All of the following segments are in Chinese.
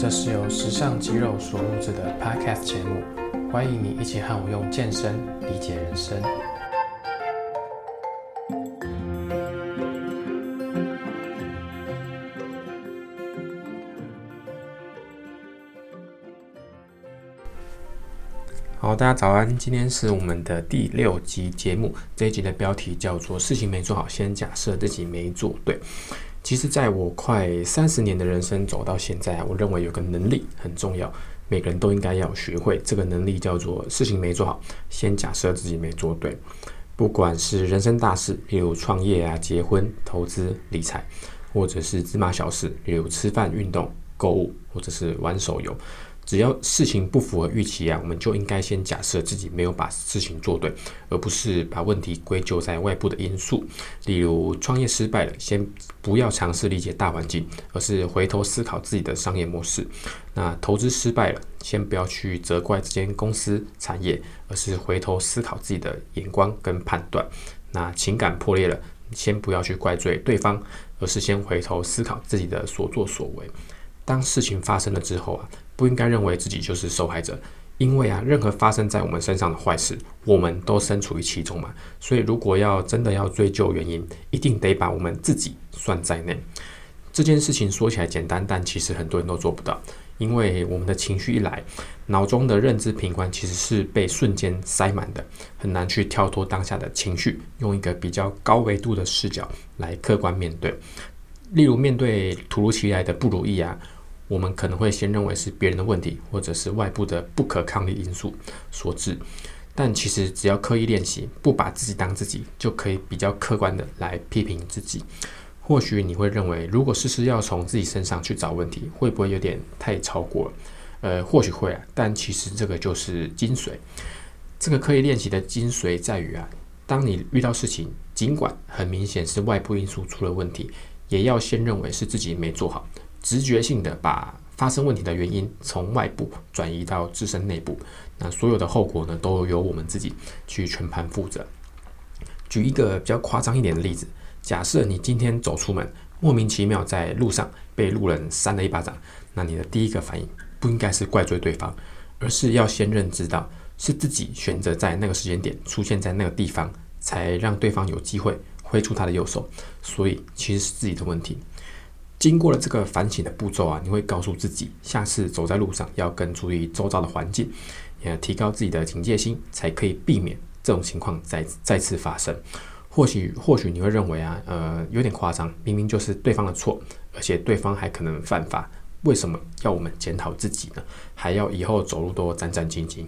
这是由时尚肌肉所录制的 Podcast 节目，欢迎你一起和我用健身理解人生。好，大家早安，今天是我们的第六集节目，这一集的标题叫做“事情没做好，先假设自己没做对”。其实，在我快三十年的人生走到现在，我认为有个能力很重要，每个人都应该要学会。这个能力叫做事情没做好，先假设自己没做对。不管是人生大事，例如创业啊、结婚、投资、理财，或者是芝麻小事，例如吃饭、运动、购物，或者是玩手游。只要事情不符合预期啊，我们就应该先假设自己没有把事情做对，而不是把问题归咎在外部的因素。例如创业失败了，先不要尝试理解大环境，而是回头思考自己的商业模式。那投资失败了，先不要去责怪这间公司产业，而是回头思考自己的眼光跟判断。那情感破裂了，先不要去怪罪对方，而是先回头思考自己的所作所为。当事情发生了之后啊。不应该认为自己就是受害者，因为啊，任何发生在我们身上的坏事，我们都身处于其中嘛。所以，如果要真的要追究原因，一定得把我们自己算在内。这件事情说起来简单，但其实很多人都做不到，因为我们的情绪一来，脑中的认知平宽其实是被瞬间塞满的，很难去跳脱当下的情绪，用一个比较高维度的视角来客观面对。例如，面对突如其来的不如意啊。我们可能会先认为是别人的问题，或者是外部的不可抗力因素所致，但其实只要刻意练习，不把自己当自己，就可以比较客观的来批评自己。或许你会认为，如果事事要从自己身上去找问题，会不会有点太超过了？呃，或许会啊，但其实这个就是精髓。这个刻意练习的精髓在于啊，当你遇到事情，尽管很明显是外部因素出了问题，也要先认为是自己没做好。直觉性的把发生问题的原因从外部转移到自身内部，那所有的后果呢，都由我们自己去全盘负责。举一个比较夸张一点的例子，假设你今天走出门，莫名其妙在路上被路人扇了一巴掌，那你的第一个反应不应该是怪罪对方，而是要先认知到是自己选择在那个时间点出现在那个地方，才让对方有机会挥出他的右手，所以其实是自己的问题。经过了这个反省的步骤啊，你会告诉自己，下次走在路上要更注意周遭的环境，也提高自己的警戒心，才可以避免这种情况再再次发生。或许或许你会认为啊，呃，有点夸张，明明就是对方的错，而且对方还可能犯法，为什么要我们检讨自己呢？还要以后走路都战战兢兢？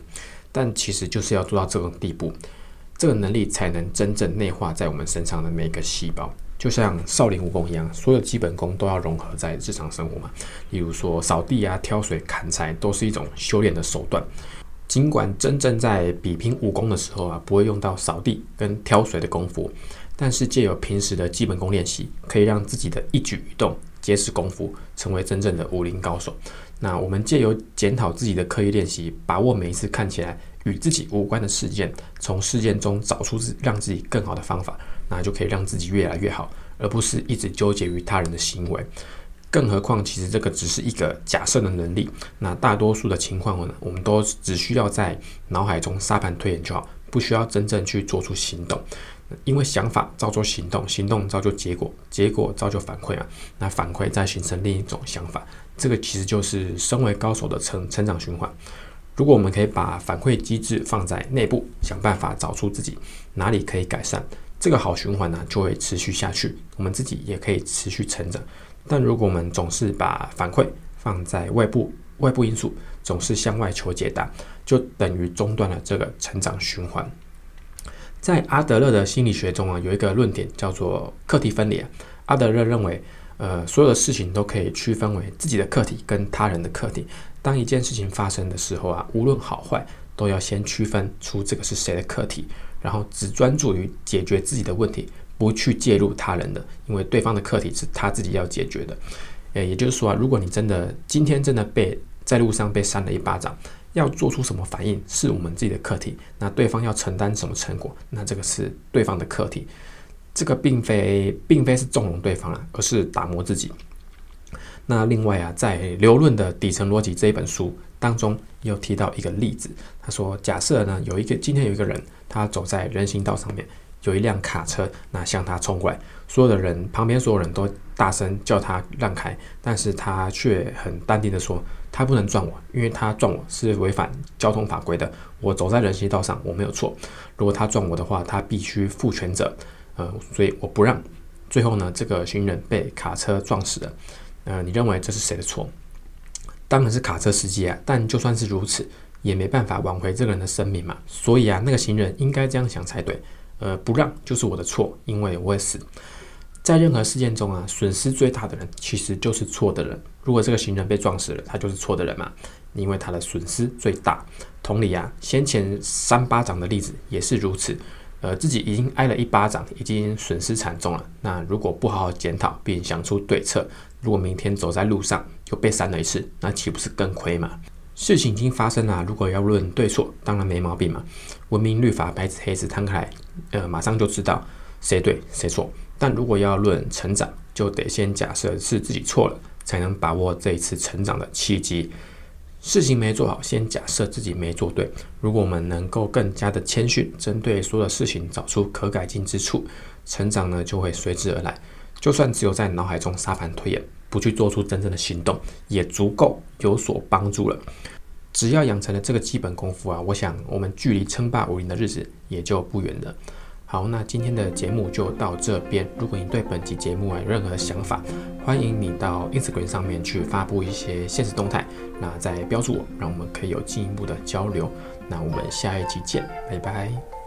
但其实就是要做到这种地步，这个能力才能真正内化在我们身上的每个细胞。就像少林武功一样，所有基本功都要融合在日常生活嘛。例如说扫地啊、挑水、砍柴，都是一种修炼的手段。尽管真正在比拼武功的时候啊，不会用到扫地跟挑水的功夫，但是借由平时的基本功练习，可以让自己的一举一动结识功夫，成为真正的武林高手。那我们借由检讨自己的刻意练习，把握每一次看起来与自己无关的事件，从事件中找出自让自己更好的方法。那就可以让自己越来越好，而不是一直纠结于他人的行为。更何况，其实这个只是一个假设的能力。那大多数的情况呢，我们都只需要在脑海中沙盘推演就好，不需要真正去做出行动。因为想法造就行动，行动造就结果，结果造就反馈啊。那反馈再形成另一种想法，这个其实就是身为高手的成成长循环。如果我们可以把反馈机制放在内部，想办法找出自己哪里可以改善。这个好循环呢，就会持续下去，我们自己也可以持续成长。但如果我们总是把反馈放在外部，外部因素总是向外求解答，就等于中断了这个成长循环。在阿德勒的心理学中啊，有一个论点叫做课题分离。阿德勒认为，呃，所有的事情都可以区分为自己的课题跟他人的课题。当一件事情发生的时候啊，无论好坏，都要先区分出这个是谁的课题。然后只专注于解决自己的问题，不去介入他人的，因为对方的课题是他自己要解决的。诶，也就是说啊，如果你真的今天真的被在路上被扇了一巴掌，要做出什么反应是我们自己的课题，那对方要承担什么成果，那这个是对方的课题。这个并非并非是纵容对方啊，而是打磨自己。那另外啊，在《流论的底层逻辑》这一本书当中，又提到一个例子。他说，假设呢有一个今天有一个人，他走在人行道上面，有一辆卡车，那向他冲过来，所有的人旁边所有人都大声叫他让开，但是他却很淡定的说，他不能撞我，因为他撞我是违反交通法规的。我走在人行道上，我没有错。如果他撞我的话，他必须负全责。呃，所以我不让。最后呢，这个行人被卡车撞死了。呃，你认为这是谁的错？当然是卡车司机啊。但就算是如此，也没办法挽回这个人的生命嘛。所以啊，那个行人应该这样想才对。呃，不让就是我的错，因为我会死。在任何事件中啊，损失最大的人其实就是错的人。如果这个行人被撞死了，他就是错的人嘛，因为他的损失最大。同理啊，先前三巴掌的例子也是如此。呃，自己已经挨了一巴掌，已经损失惨重了。那如果不好好检讨并想出对策，如果明天走在路上又被扇了一次，那岂不是更亏嘛？事情已经发生了，如果要论对错，当然没毛病嘛。文明律法白纸黑字摊开来，呃，马上就知道谁对谁错。但如果要论成长，就得先假设是自己错了，才能把握这一次成长的契机。事情没做好，先假设自己没做对。如果我们能够更加的谦逊，针对所有的事情找出可改进之处，成长呢就会随之而来。就算只有在脑海中沙盘推演，不去做出真正的行动，也足够有所帮助了。只要养成了这个基本功夫啊，我想我们距离称霸武林的日子也就不远了。好，那今天的节目就到这边。如果你对本期节目有任何想法，欢迎你到 Instagram 上面去发布一些现实动态，那再标注我，让我们可以有进一步的交流。那我们下一集见，拜拜。